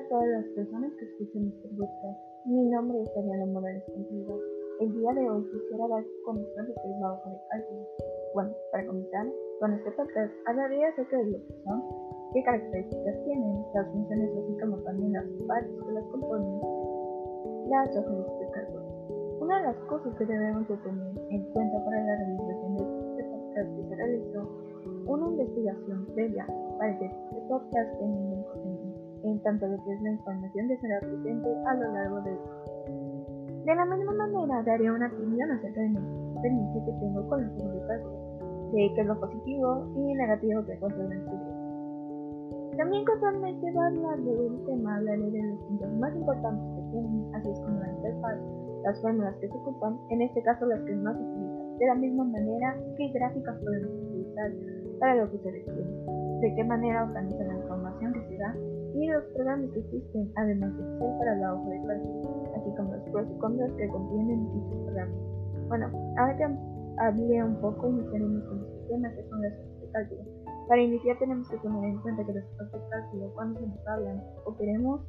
a todas las personas que escuchan este podcast. Mi nombre es Daniela Morales Contreras. El día de hoy quisiera dar a conocer lo que es la hoja de. Bueno, para comenzar, con este podcast hablaré acerca de lo que son, qué características tienen, las funciones así como también las partes que las componen, las hojas de cálculo. Una de las cosas que debemos de tener en cuenta para la realización de este podcast que se realizó una investigación previa para que este podcast tenga un contenido en tanto lo que es la información de ser presente a lo largo del De la misma manera, daré una opinión acerca de mi experiencia que tengo con los publicados, de qué es lo positivo y negativo que encuentro en el estudio. También casualmente va a hablar del tema, hablaré de los puntos más importantes que tienen, así es como la interfaz, las fórmulas que se ocupan, en este caso las que más se utilizan, de la misma manera qué gráficas podemos utilizar para lo que se requiere, de qué manera organizan la información que se da y los programas que existen, además de Excel para la hoja de cálculo, así como los pros y contras que contienen dichos programas. Bueno, ahora que hablé un poco, iniciaremos con los sistemas que son las hojas de cálculo. Para iniciar tenemos que tener en cuenta que las hojas de cálculo, cuando se nos hablan o queremos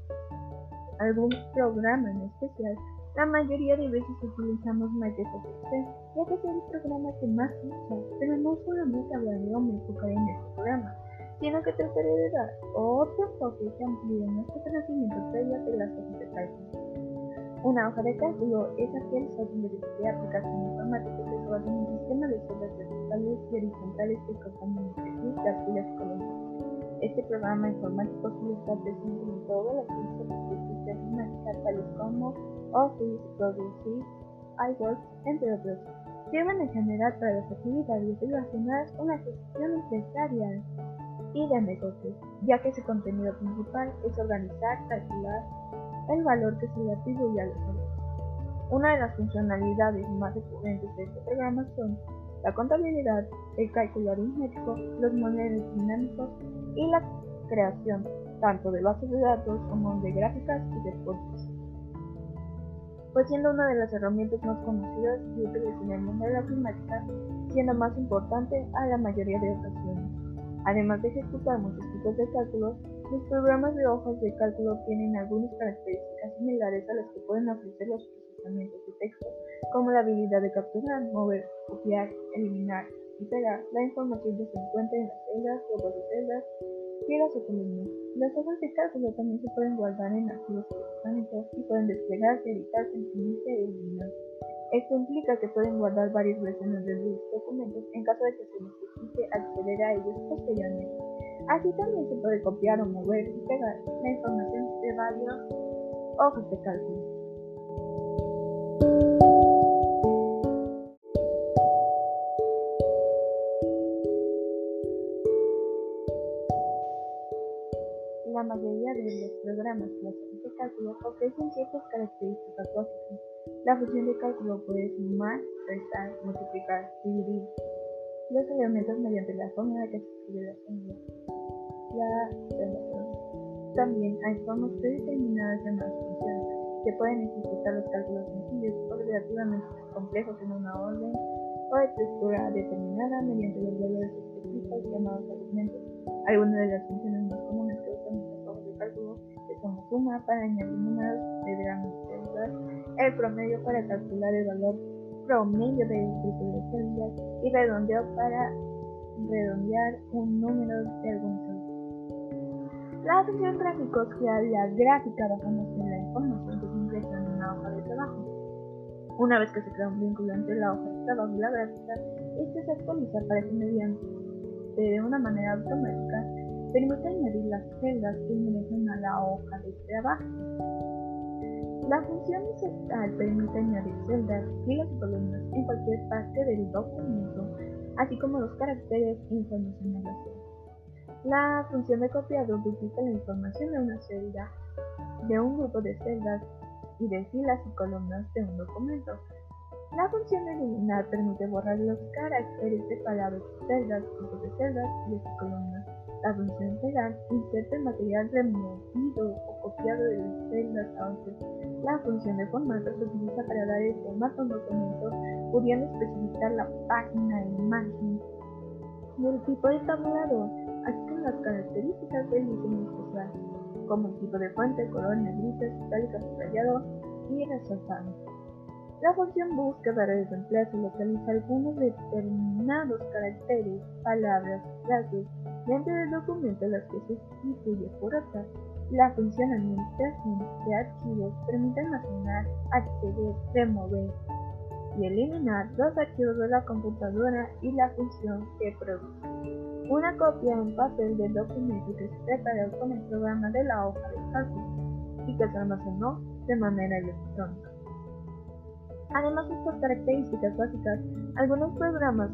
algún programa en especial, la mayoría de veces utilizamos Microsoft Excel, ya que es el programa que más usa, pero no solamente hablaré o me enfocaré en este programa, sino que trataré de dar otro enfoque que amplíe nuestro conocimiento previo de las hojas de. Una hoja de cálculo es aquel software de aplicación informática que se basa en un sistema de celdas verticales y horizontales que contienen las y columnas. Este programa informático suele estar presente en todas las ciencias de informática tales como Office, Google Sheets, iWorks, entre otros. Sirven en general para las actividades relacionadas con la gestión empresarial y de negocios, ya que su contenido principal es organizar, calcular el valor que se le atribuye a los números. Una de las funcionalidades más recurrentes de este programa son la contabilidad, el cálculo aritmético, los modelos dinámicos y la creación tanto de bases de datos como de gráficas y de fotos. Pues siendo una de las herramientas más conocidas y útiles en el mundo de la informática, siendo más importante a la mayoría de ocasiones. Además de ejecutar muchos tipos de cálculos, los programas de hojas de cálculo tienen algunas características similares a las que pueden ofrecer los procesamientos de texto, como la habilidad de capturar, mover, copiar, eliminar y pegar. La información que se encuentra en las celdas, grupos de celdas, Las hojas de cálculo también se pueden guardar en archivos electrónicos y pueden desplegarse, editarse, imprimirse y eliminar. Esto implica que pueden guardar varias versiones de los documentos en caso de que se necesite acceder a ellos posteriormente. Así también se puede copiar o mover y pegar la información de varios hojas de cálculo. Mayoría de los programas hojas de cálculo ofrecen ciertas características básicas la función de cálculo puede sumar, restar, multiplicar, dividir los elementos mediante la fórmula que se escribe la fórmula. La También hay formas predeterminadas de más funciones que pueden ejecutar los cálculos sencillos o relativamente complejos en una orden o estructura determinada mediante los valores específicos llamados argumentos. Algunas de las funciones más suma para añadir números de gran el promedio para calcular el valor promedio del grupo de celdas y redondeo para redondear un número de algún celda. La función gráficos crea la gráfica basándose en la información que se ingresa en una hoja de trabajo. Una vez que se crea un vínculo entre la hoja de trabajo y la gráfica, este se actualiza para que mediante de una manera automática permite añadir las celdas que ingresan a la hoja de trabajo. La función insertar permite añadir celdas, filas y columnas en cualquier parte del documento, así como los caracteres e información en la celda. La función de copiado duplica la información de una celda, de un grupo de celdas y de filas y columnas de un documento. La función de eliminar permite borrar los caracteres de palabras, celdas, grupos de celdas y de columnas. La función pegar inserta el material removido o copiado de las celdas a otras. La función de formato se utiliza para dar el formato a un documento, pudiendo especificar la página, imagen y el tipo de tabulador, así como las características del diseño especial, como el tipo de fuente, color, negrita, itálica, subrayado y resaltado. La función búsqueda de reemplazo localiza algunos determinados caracteres, palabras, frases dentro del documento las que sustituye por otra. La función administración de archivos permite almacenar, acceder, remover y eliminar los archivos de la computadora y la función que produce. Una copia en papel del documento que se preparó con el programa de la hoja de cálculo y que se almacenó de manera electrónica. Además de estas características básicas, algunos programas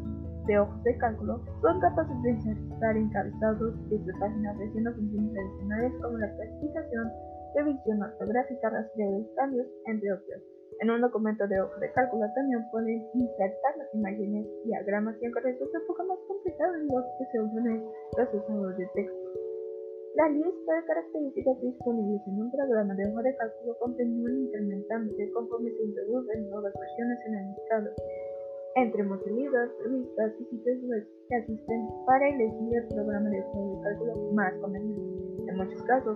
de hojas de cálculo son capaces de insertar encabezados desde páginas haciendo funciones adicionales como la clasificación, revisión ortográfica, rastreo de cambios, entre otros. En un documento de hoja de cálculo también pueden insertar las imágenes, diagramas y encabezados un poco más complicados de los que se usan en procesador de texto. La lista de características disponibles en un programa de hoja de cálculo continúa incrementándose conforme se introducen nuevas versiones en el mercado. Entre libros, revistas y sitios web que asisten para elegir el programa de hoja de cálculo más conveniente. En muchos casos,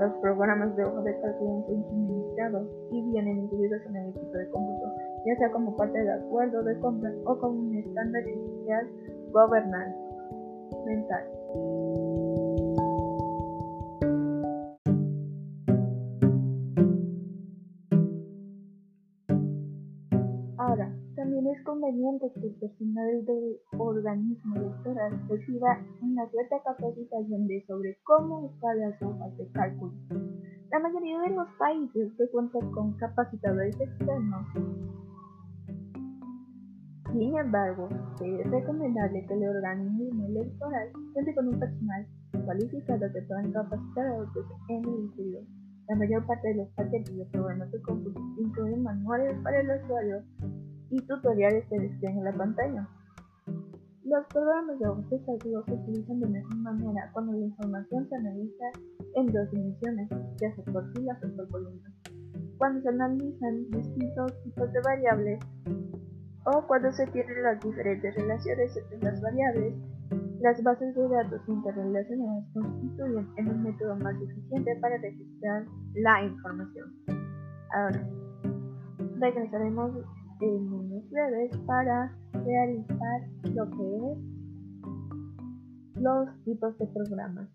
los programas de hoja de cálculo son suministrados y vienen incluidos en el equipo de cómputo, ya sea como parte del acuerdo de compra o como un estándar inicial gubernamental. Es conveniente que el personal del organismo electoral reciba una cierta capacitación de sobre cómo usar las hojas de cálculo. La mayoría de los países que cuentan con capacitadores externos sin embargo, es recomendable que el organismo electoral cuente con un personal cualificado que puedan capacitar a otros en el interior. La mayor parte de los paquetes de programas de cómputo incluyen manuales para el usuario y tutoriales se despliegan la pantalla. Los programas de de cálculo se utilizan de mejor manera cuando la información se analiza en dos dimensiones, ya sea por filas o por columnas. Cuando se analizan distintos tipos de variables o cuando se tienen las diferentes relaciones entre las variables, las bases de datos interrelacionadas constituyen en un método más eficiente para registrar la información. Ahora, regresaremos en unos breves para realizar lo que es los tipos de programas.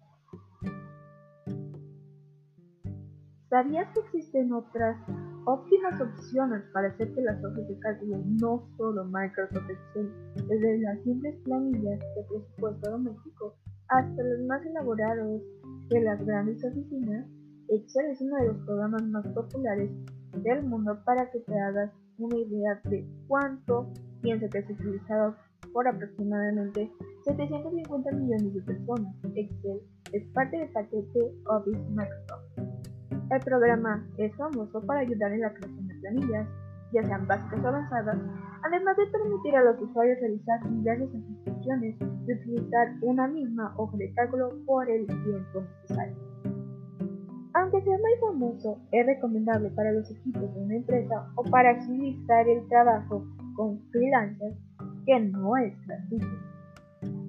¿Sabías que existen otras óptimas opciones para hacer que las hojas de cálculo no solo Microsoft Excel, desde las simples planillas de presupuesto doméstico hasta los más elaborados de las grandes oficinas? Excel es uno de los programas más populares del mundo para que te hagas una idea de cuánto piensa que es utilizado por aproximadamente 750 millones de personas. Excel es parte del paquete Office Microsoft. El programa es famoso para ayudar en la creación de planillas, ya sean básicas o avanzadas, además de permitir a los usuarios realizar diversas instrucciones y utilizar una misma hoja de cálculo por el tiempo necesario. Aunque sea muy famoso, es recomendable para los equipos de una empresa o para agilizar el trabajo con freelancers que no es gratuito.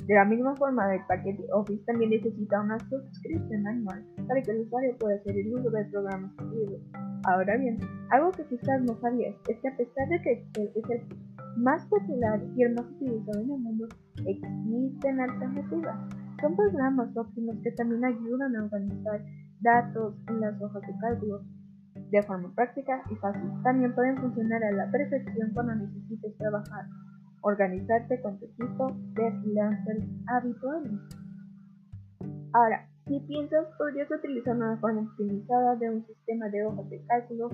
De la misma forma, el paquete Office también necesita una suscripción anual para que el usuario pueda hacer el uso del programa incluido. Ahora bien, algo que quizás no sabías es que a pesar de que Excel es el más popular y el más utilizado en el mundo, existen alternativas. Son programas óptimos que también ayudan a organizar datos en las hojas de cálculo de forma práctica y fácil. También pueden funcionar a la perfección cuando necesites trabajar, organizarte con tu equipo de freelancers habituales. Ahora, si piensas, podrías utilizar una forma optimizada de un sistema de hojas de cálculo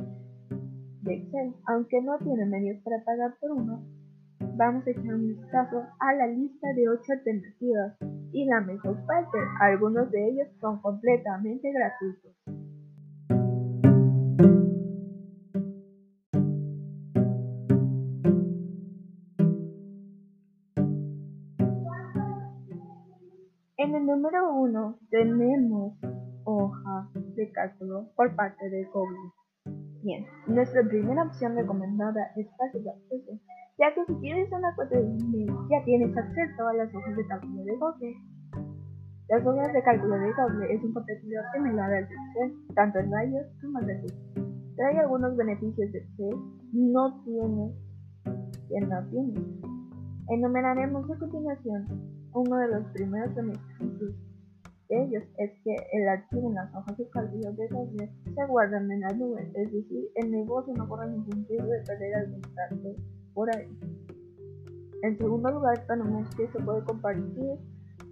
de Excel, aunque no tiene medios para pagar por uno. Vamos a echar un vistazo a la lista de 8 alternativas y la mejor parte, algunos de ellos son completamente gratuitos. En el número 1 tenemos hoja de cálculo por parte de Google. Bien, nuestra primera opción recomendada es fácil de acceso ya que si tienes una cuenta de email ya tienes acceso a las hojas de cálculo de Google. Las hojas de cálculo de doble es un competidor similar al de Excel, tanto en rayos como en recursos. Trae algunos beneficios de Excel, no tiene que no tiene. Enumeraremos a continuación uno de los primeros beneficios de ellos es que el archivo en las hojas de cálculo de doble se guardan en la nube, es decir, el negocio no corre ningún riesgo de perder algún dato por ahí. En segundo lugar, tenemos que se puede compartir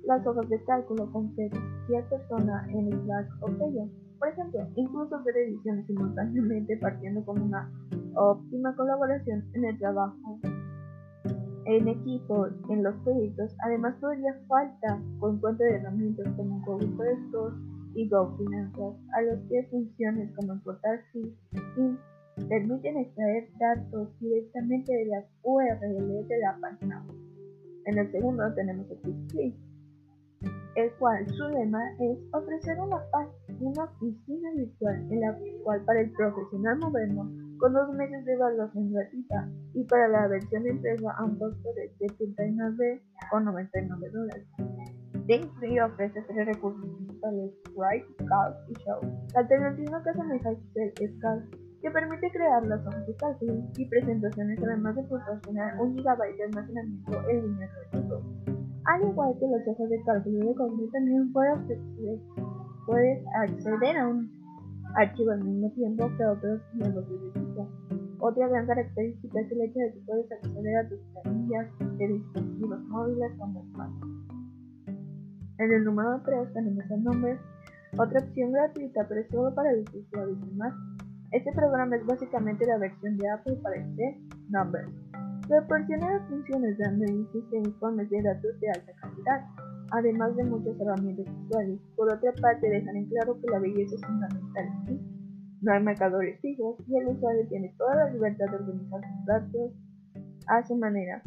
las hojas de cálculo con cualquier persona en Slack o Telegram. Por ejemplo, incluso hacer ediciones simultáneamente partiendo con una óptima colaboración en el trabajo en equipo en los proyectos. Además, todavía falta con cuenta de herramientas como Google Store y Go Finanzas, a los que funciones como importar feeds permiten extraer datos directamente de las URLs de la página En el segundo tenemos el el cual su lema es ofrecer una, una oficina virtual en la cual para el profesional moderno con dos meses de evaluación gratuita y para la versión empresa a un costo de 79,99 dólares. Free ofrece tres recursos principales, Write, Calc y Show. La alternativa que asemeja Excel es Calc, que permite crear las hojas de cálculo y presentaciones además de proporcionar un gigabyte de almacenamiento en línea gratuito. Al igual que las hojas de cálculo de Google, también puedes acceder a un archivo al mismo tiempo que otros miembros del equipo. Otra gran característica es el hecho de que puedes acceder a tus planillas de dispositivos móviles o smartphones. En el número 3 tenemos el nombre, otra opción gratuita pero solo para los usuarios de. Este programa es básicamente la versión de Apple para este Numbers. Proporciona funciones de análisis de informes de datos de alta calidad además de muchas herramientas visuales. Por otra parte, dejan en claro que la belleza es fundamental. No hay marcadores fijos y el usuario tiene toda la libertad de organizar sus datos a su manera.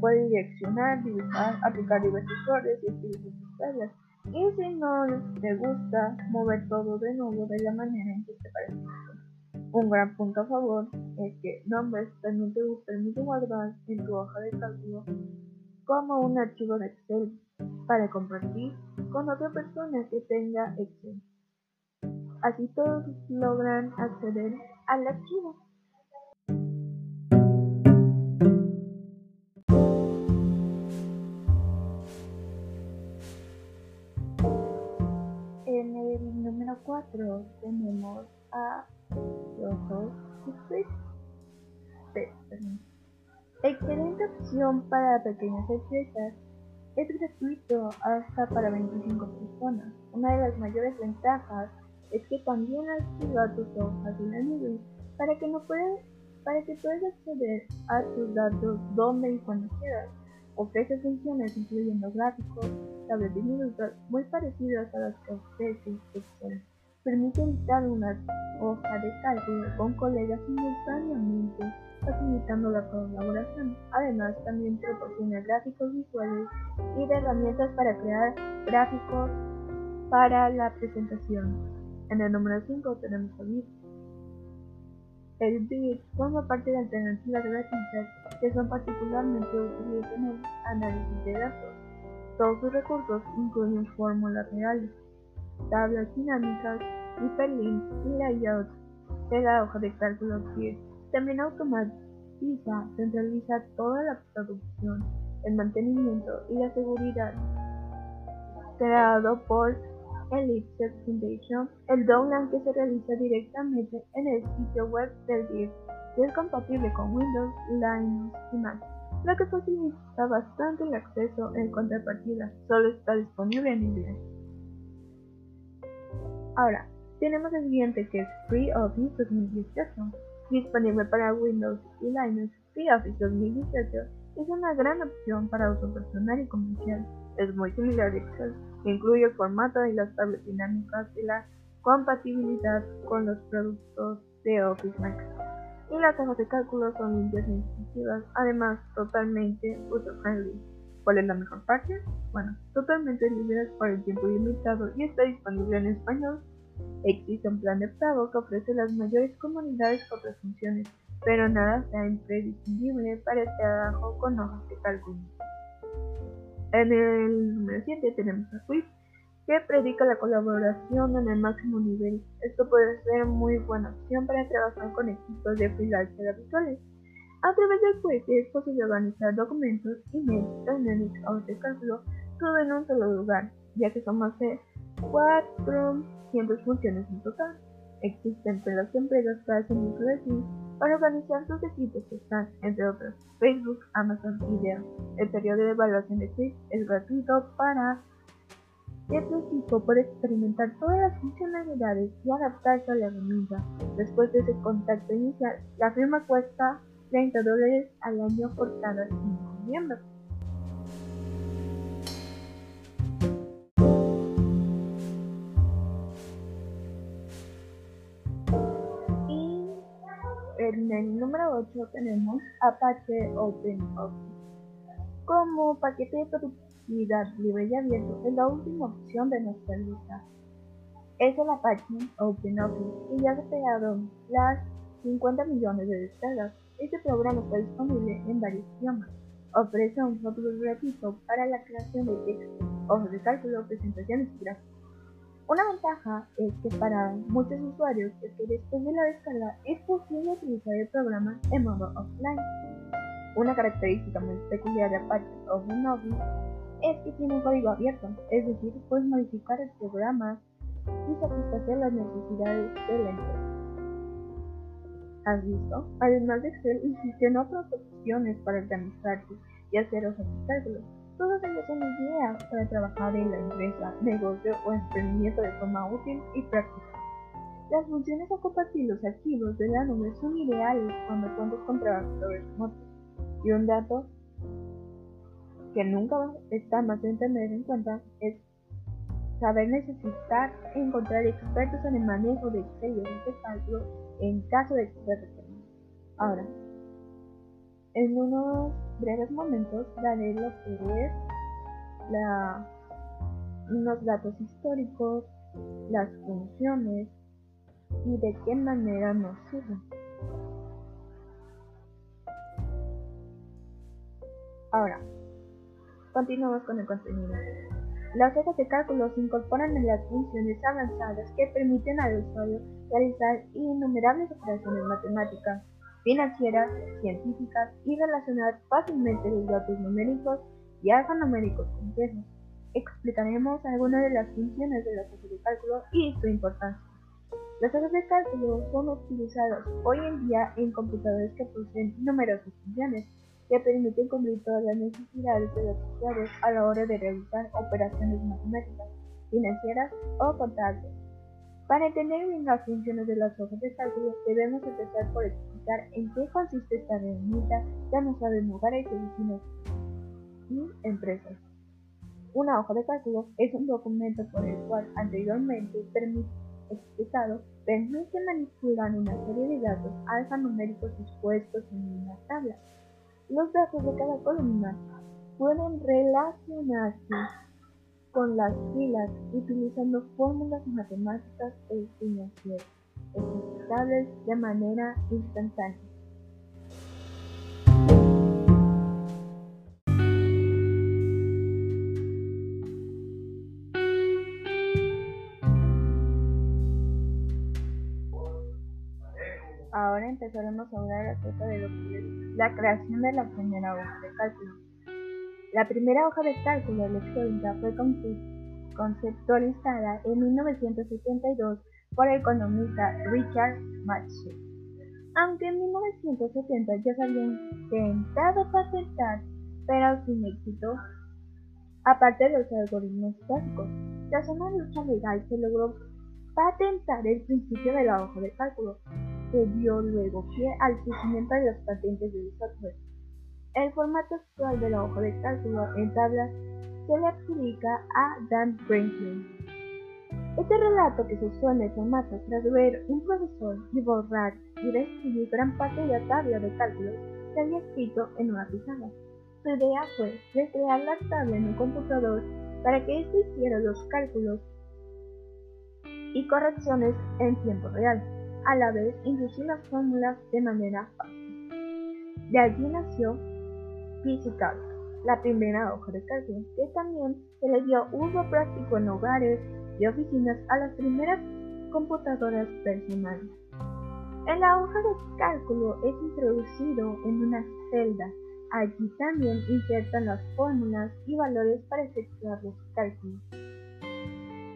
Puede direccionar, dibujar, aplicar diversos colores y estilos sus Y si no te gusta, mover todo de nuevo de la manera en que te parece Un gran punto a favor es que Numbers también te permite guardar en tu hoja de cálculo como un archivo de Excel para compartir con otra persona que tenga Excel. Así todos logran acceder al archivo. En el número 4 tenemos a Logo Excelente opción para pequeñas empresas es gratuito hasta para 25 personas. Una de las mayores ventajas es que también activa tus hojas en la nube para que no puedas, para que puedas acceder a tus datos donde y cuando quieras. Ofrece funciones incluyendo gráficos, tablas de minutos muy parecidas a las que ofrece Excel. Permite editar una hoja de cálculo con colegas simultáneamente facilitando la colaboración. Además, también proporciona gráficos visuales y de herramientas para crear gráficos para la presentación. En el número 5 tenemos el BIT. El BIT forma parte de alternativas gratuitas que son particularmente útiles en el análisis de datos. Todos sus recursos incluyen fórmulas reales, tablas dinámicas, hiperlinks y layouts de la hoja de cálculo BIT también automatiza, centraliza toda la producción, el mantenimiento y la seguridad. Creado por Elixir Foundation, el download que se realiza directamente en el sitio web del DIR y es compatible con Windows, Linux y Mac, lo que facilita bastante el acceso en contrapartida. Solo está disponible en inglés. Ahora, tenemos el siguiente que es Free Office 2018 disponible para Windows y Linux, FreeOffice 2018 es una gran opción para uso personal y comercial. Es muy similar a Excel, incluye el formato y las tablas dinámicas y la compatibilidad con los productos de Office Mac. Y las hojas de cálculo son limpias e intuitivas, además totalmente user-friendly. ¿Cuál es la mejor parte? Bueno, totalmente libre por el tiempo ilimitado y está disponible en español Existe un plan de pago que ofrece las mayores comunidades con otras funciones, pero nada sea imprescindible para este trabajo con hojas de cálculo. En el número 7 tenemos a Swift, que predica la colaboración en el máximo nivel. Esto puede ser muy buena opción para trabajar con equipos de freelancers habituales. A través del puente es posible organizar documentos, emails, reuniones o de cálculo todo en un solo lugar, ya que son más de 400 funciones en total. Existen las empresas que hacen uso de ti para organizar sus equipos que están, entre otros, Facebook, Amazon y Dell. El periodo de evaluación de Quick es gratuito para que tu equipo pueda experimentar todas las funcionalidades y adaptarse a la herramienta. Después de ese contacto inicial, la firma cuesta 30 dólares al año por cada 5 miembros. En el número 8 tenemos Apache OpenOffice. Como paquete de productividad libre y abierto, es la última opción de nuestra lista. Es el Apache OpenOffice y ya ha superado las 50 millones de descargas. Este programa está disponible en varios idiomas. Ofrece un software gratuito para la creación de textos, hojas de cálculo, presentaciones y gráficos. Una ventaja es que para muchos usuarios es que después de la descarga es posible utilizar el programa en modo offline. Una característica muy peculiar de Apache OpenOffice es que tiene un código abierto, es decir, puedes modificar el programa y satisfacer las necesidades de la empresa. ¿Has visto? Además de Excel, existen otras opciones para organizarte y hacer hojas de cálculo todas ellas son ideas para trabajar en la empresa, negocio o emprendimiento de forma útil y práctica. Las funciones o compartir los archivos de la nube son ideales cuando cuentas con trabajadores remotos. Y un dato que nunca está más de tener en cuenta es saber necesitar encontrar expertos en el manejo de Excel de cálculo en caso de que se Ahora, en unos breves momentos daré lo que es unos datos históricos, las funciones y de qué manera nos sirven. Ahora, continuamos con el contenido. Las hojas de cálculo se incorporan en las funciones avanzadas que permiten al usuario realizar innumerables operaciones matemáticas financieras, científicas y relacionar fácilmente los datos numéricos y alfanuméricos complejos. Explicaremos algunas de las funciones de las hojas de cálculo y su importancia. Las hojas de cálculo son utilizadas hoy en día en computadores que poseen numerosas funciones que permiten cumplir todas las necesidades de los usuarios a la hora de realizar operaciones matemáticas, financieras o contables. Para entender bien las funciones de las hojas de cálculo, debemos empezar por explicar en qué consiste esta herramienta ya no saben hogares, vecinos y empresas. Una hoja de cálculo es un documento por el cual anteriormente explicado permite manipular una serie de datos alfanuméricos dispuestos en una tabla. Los datos de cada columna pueden relacionarse con las filas utilizando fórmulas matemáticas e financieras de manera instantánea. Ahora empezaremos a hablar acerca de lo que la creación de la primera hoja de cálculo. La primera hoja de cálculo electrónica fue conceptualizada en 1972 por el economista Richard Matchett. Aunque en 1970 ya se había intentado patentar, pero sin éxito, aparte de los algoritmos básicos, tras una lucha legal se logró patentar el principio de la hoja de cálculo, que dio luego pie al surgimiento de las patentes del software. El formato actual de la hoja de cálculo en tablas se le aplica a Dan Franklin. Este relato que se usó en formato tras ver un profesor y borrar y reescribir gran parte de la tabla de cálculos se había escrito en una pizarra. Su idea fue recrear la tabla en un computador para que éste hiciera los cálculos y correcciones en tiempo real, a la vez introducir las fórmulas de manera fácil. De allí nació Physical, la primera hoja de cálculo, que también se le dio uso práctico en hogares y oficinas a las primeras computadoras personales. En la hoja de cálculo es introducido en una celda. Allí también insertan las fórmulas y valores para efectuar los cálculos.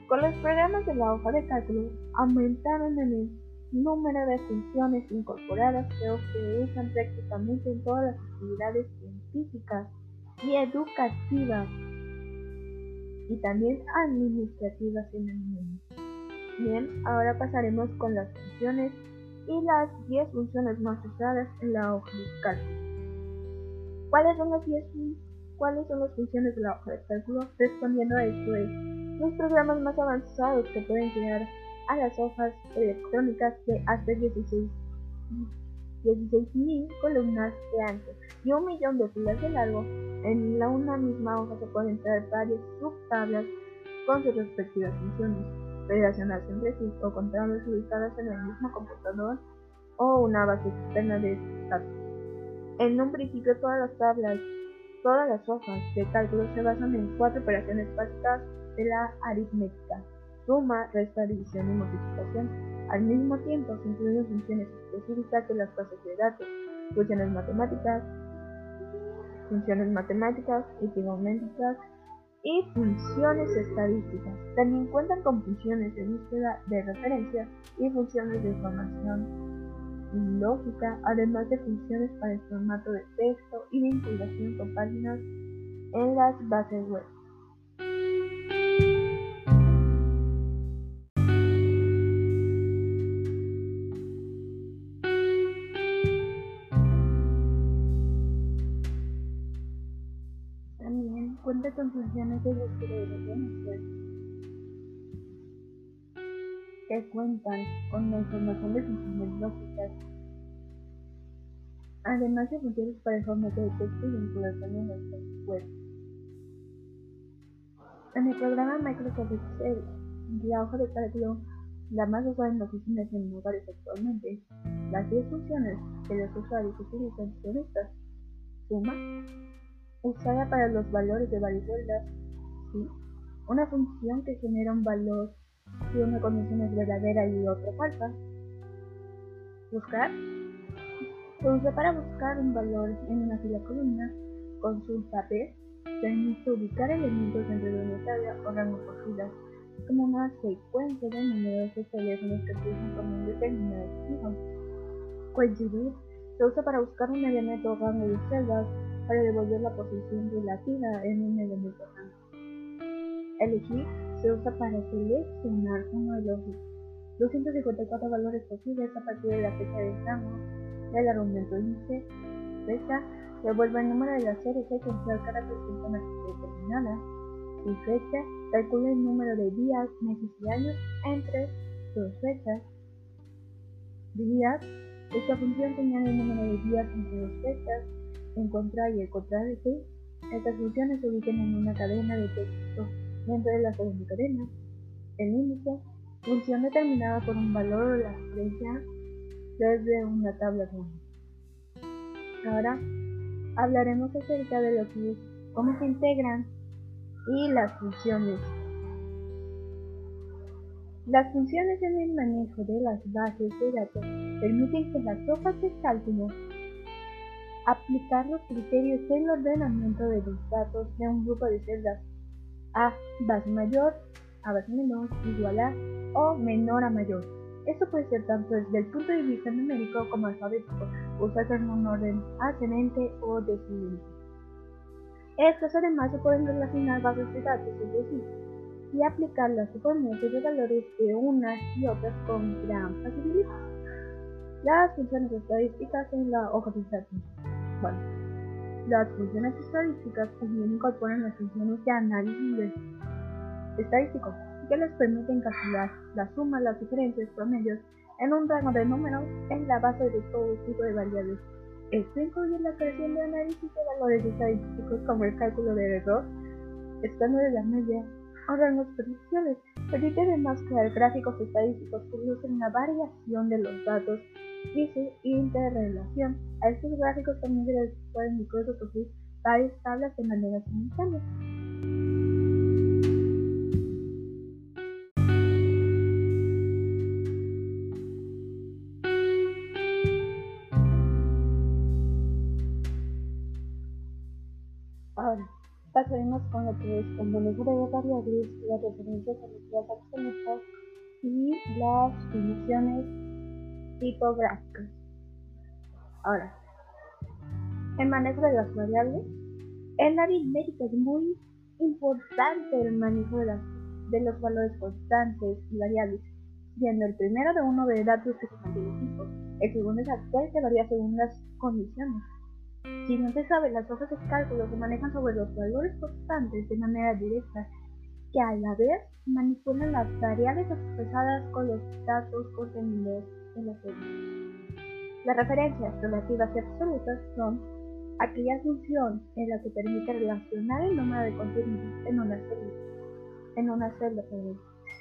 Con los programas de la hoja de cálculo aumentaron el número de funciones incorporadas que se usan prácticamente en todas las actividades científicas y educativas y también administrativas en el mundo. Bien, ahora pasaremos con las funciones y las 10 funciones más usadas en la hoja de cálculo. ¿Cuáles son las 10 ¿Cuáles son las funciones de la hoja de cálculo? Respondiendo a esto es los programas más avanzados que pueden crear a las hojas electrónicas de hasta 16 16.000 columnas de ancho y un millón de filas de largo. En la una misma hoja se pueden crear varias subtablas con sus respectivas funciones, relacionarse entre sí o contarlas ubicadas en el mismo computador o una base externa de datos. En un principio todas las tablas, todas las hojas de cálculo se basan en cuatro operaciones básicas de la aritmética, suma, resta, división y multiplicación al mismo tiempo, se incluyen funciones específicas de las bases de datos, funciones matemáticas, funciones matemáticas y trigonométricas y funciones estadísticas. También cuentan con funciones de búsqueda de referencia y funciones de información lógica, además de funciones para el formato de texto y vinculación con páginas en las bases web. Cuenta con funciones de búsqueda de que cuentan con la información de funciones lógicas, además de funciones para el formato de texto y vinculación en las web. En el programa Microsoft Excel, la hoja de cálculo, la más usada en oficinas y en hogares actualmente, las 10 funciones que los usuarios utilizan son estas: suma, usada para los valores de varias celdas, ¿sí? una función que genera un valor si una condición es verdadera y otra falsa. Buscar se usa para buscar un valor en una fila columna. Consulta P permite ubicar elementos dentro de una tabla o rango por filas, como una secuencia de números de teléfonos que usan con un determinado fijo. Coincidir se usa para buscar un elemento o rango de celdas para devolver la posición relativa en un elemento Elegir se usa para seleccionar uno de los 254 valores posibles a partir de la fecha de rango del argumento índice. Fecha devuelve el número de la serie secuencial que representa una serie determinada. Y fecha calcula el número de días, meses y años entre dos fechas. Días. Esta función señala el número de días entre dos fechas encontrar y encontrar de estas funciones se ubican en una cadena de texto dentro de la segunda cadena. El índice, función determinada por un valor o la estrella desde una tabla Ahora hablaremos acerca de lo que es cómo se integran y las funciones. Las funciones en el manejo de las bases de datos permiten que las hojas de cálculo aplicar los criterios del ordenamiento de los datos de un grupo de celdas a base mayor, a base menor, igual a o menor a mayor. Esto puede ser tanto desde el punto de vista numérico como alfabético, usarse en un orden ascendente o descendente. Estos además se pueden relacionar bases de datos sí y aplicar las informaciones de valores de unas y otras con gran facilidad. Las funciones estadísticas en la hoja de datos. Bueno, las funciones estadísticas también incorporan las funciones de análisis estadístico que les permiten calcular la suma, las diferencias, promedios en un rango de números en la base de todo tipo de variables. Esto incluye la creación de análisis de valores estadísticos como el cálculo de error, estándar de la media o rangos predicciones. Permite además crear gráficos estadísticos que usan la variación de los datos y su interrelación. A estos gráficos también se les pueden incluso varias tablas de manera simultánea. Ahora, pasaremos con lo que es manejo de variables, las referencias a las absolutas y las funciones tipográficas. Ahora, el manejo de las variables. En la aritmética es muy importante el manejo de, las, de los valores constantes y variables, siendo el primero de uno de datos que se mantiene el segundo es aquel que varía según las condiciones. Si no se sabe, las hojas de cálculo se manejan sobre los valores constantes de manera directa, que a la vez manipulan las variables expresadas con los datos contenidos en la serie. Las referencias relativas y absolutas son aquella función en la que permite relacionar el número de contenidos en una celda, en una celda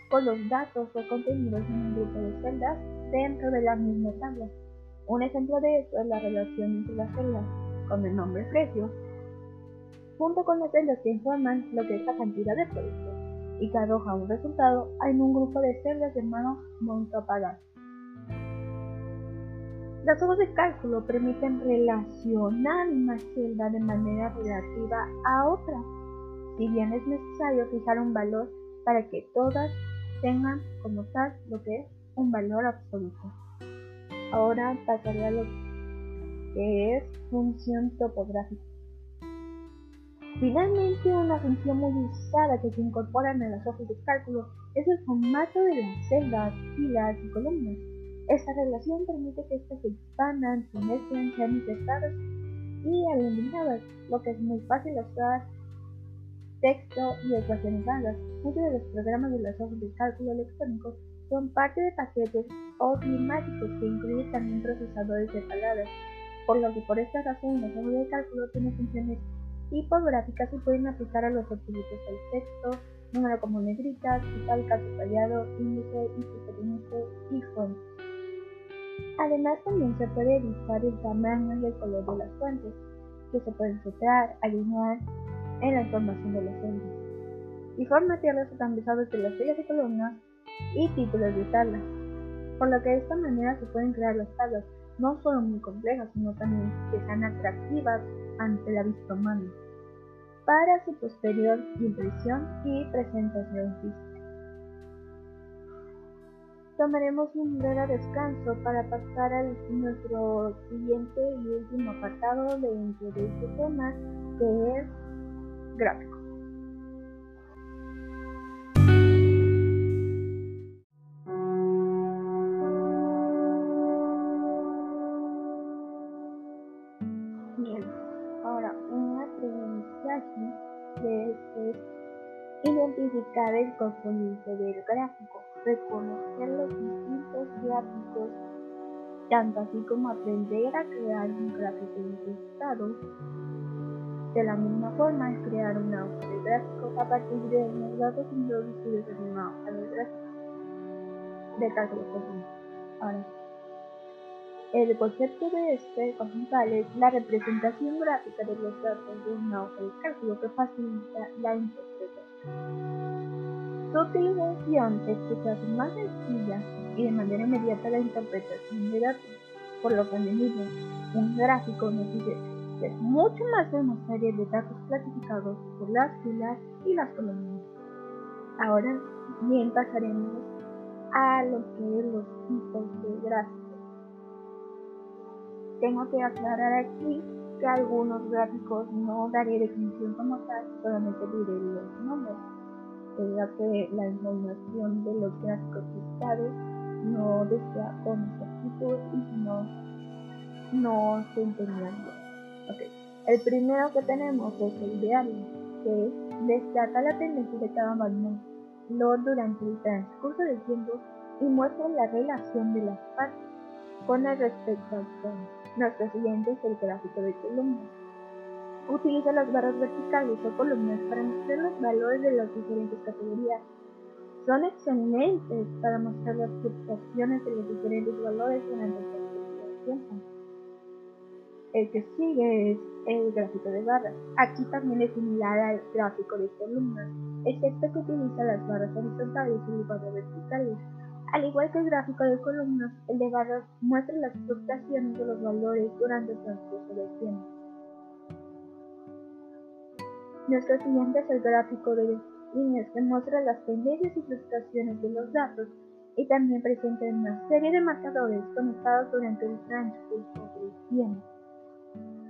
con los datos o contenidos en un grupo de celdas dentro de la misma tabla. Un ejemplo de esto es la relación entre las celdas con el nombre precio, junto con las celdas que informan lo que es la cantidad de productos y que arroja un resultado en un grupo de celdas llamados monto a pagar. Las hojas de cálculo permiten relacionar una celda de manera relativa a otra, si bien es necesario fijar un valor para que todas tengan como tal lo que es un valor absoluto. Ahora pasaré a lo que es función topográfica. Finalmente, una función muy usada que se incorpora en las hojas de cálculo es el formato de las celdas, filas y columnas. Esta relación permite que éstas se expandan, se mezclen, sean infestadas y eliminadas, lo que es muy fácil usar texto y ecuaciones largas. Muchos de los programas de las hojas de cálculo electrónicos son parte de paquetes climáticos que incluyen también procesadores de palabras, por lo que por esta razón las hojas de cálculo tienen funciones tipográficas y pueden aplicar a los atributos del texto, número como negritas, itálicas, subrayado, índice y y fuente. Además también se puede editar el tamaño y el color de las fuentes, que se pueden centrar, alinear en la información de los celdas, y formatear los estandarizados de las filas y columnas y títulos de tablas, por lo que de esta manera se pueden crear las tablas no solo muy complejas, sino también que sean atractivas ante la vista humana, para su posterior impresión y presentación física. Tomaremos un breve descanso para pasar a nuestro siguiente y último apartado dentro de este tema, que es gráfico. Identificar el componente del gráfico reconocer los distintos gráficos, tanto así como aprender a crear un gráfico incrustado. De la misma forma es crear una hoja de gráficos a partir de los datos introducidos en una hoja de gráficos de cálculo. Ahora, el concepto de este conjuntal es la representación gráfica de los datos de una hoja de cálculo que facilita la interpretación. Su utilización es hace más sencilla y de manera inmediata la interpretación de datos, por lo que a menudo un gráfico nos dice que es mucho más de una serie de datos clasificados por las filas y las columnas. Ahora bien pasaremos a lo que es los tipos de gráficos. Tengo que aclarar aquí que algunos gráficos no daré definición como tal, solamente diré los nombres ya que la información de los gráficos listados no desea con exactitud y no, no se entendían bien. El primero que tenemos es el diario, que destaca la tendencia de cada valor durante el transcurso del tiempo y muestra la relación de las partes con el respecto al tono. Nuestro siguiente es el gráfico de columnas Utiliza las barras verticales o columnas para mostrar los valores de las diferentes categorías. Son excelentes para mostrar las fluctuaciones de los diferentes valores durante el tiempo. El que sigue es el gráfico de barras. Aquí también es similar al gráfico de columnas, excepto que utiliza las barras horizontales en lugar de verticales. Al igual que el gráfico de columnas, el de barras muestra las fluctuaciones de los valores durante el transcurso del tiempo. Nuestro siguiente es el gráfico de líneas que muestra las tendencias y fluctuaciones de los datos y también presenta una serie de marcadores conectados durante el transcurso del tiempo.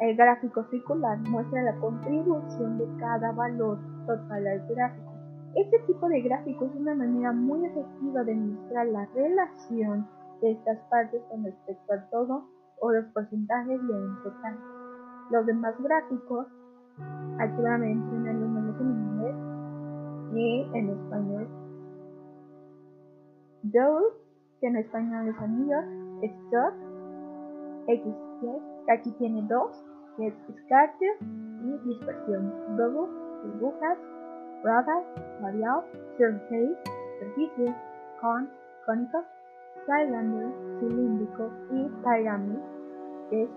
El gráfico circular muestra la contribución de cada valor total al gráfico. Este tipo de gráfico es una manera muy efectiva de mostrar la relación de estas partes con respecto a todo o los porcentajes de total. Los demás gráficos, aquí van a mencionar los nombres en inglés y en español Dose, que en español es anillos, Stop, X, que aquí tiene dos, que es Scatter y dispersión. Bubble, burbujas, bragas, radial, surface, servicios, con, cónico, cylinder, cilíndrico y pyramid, que es.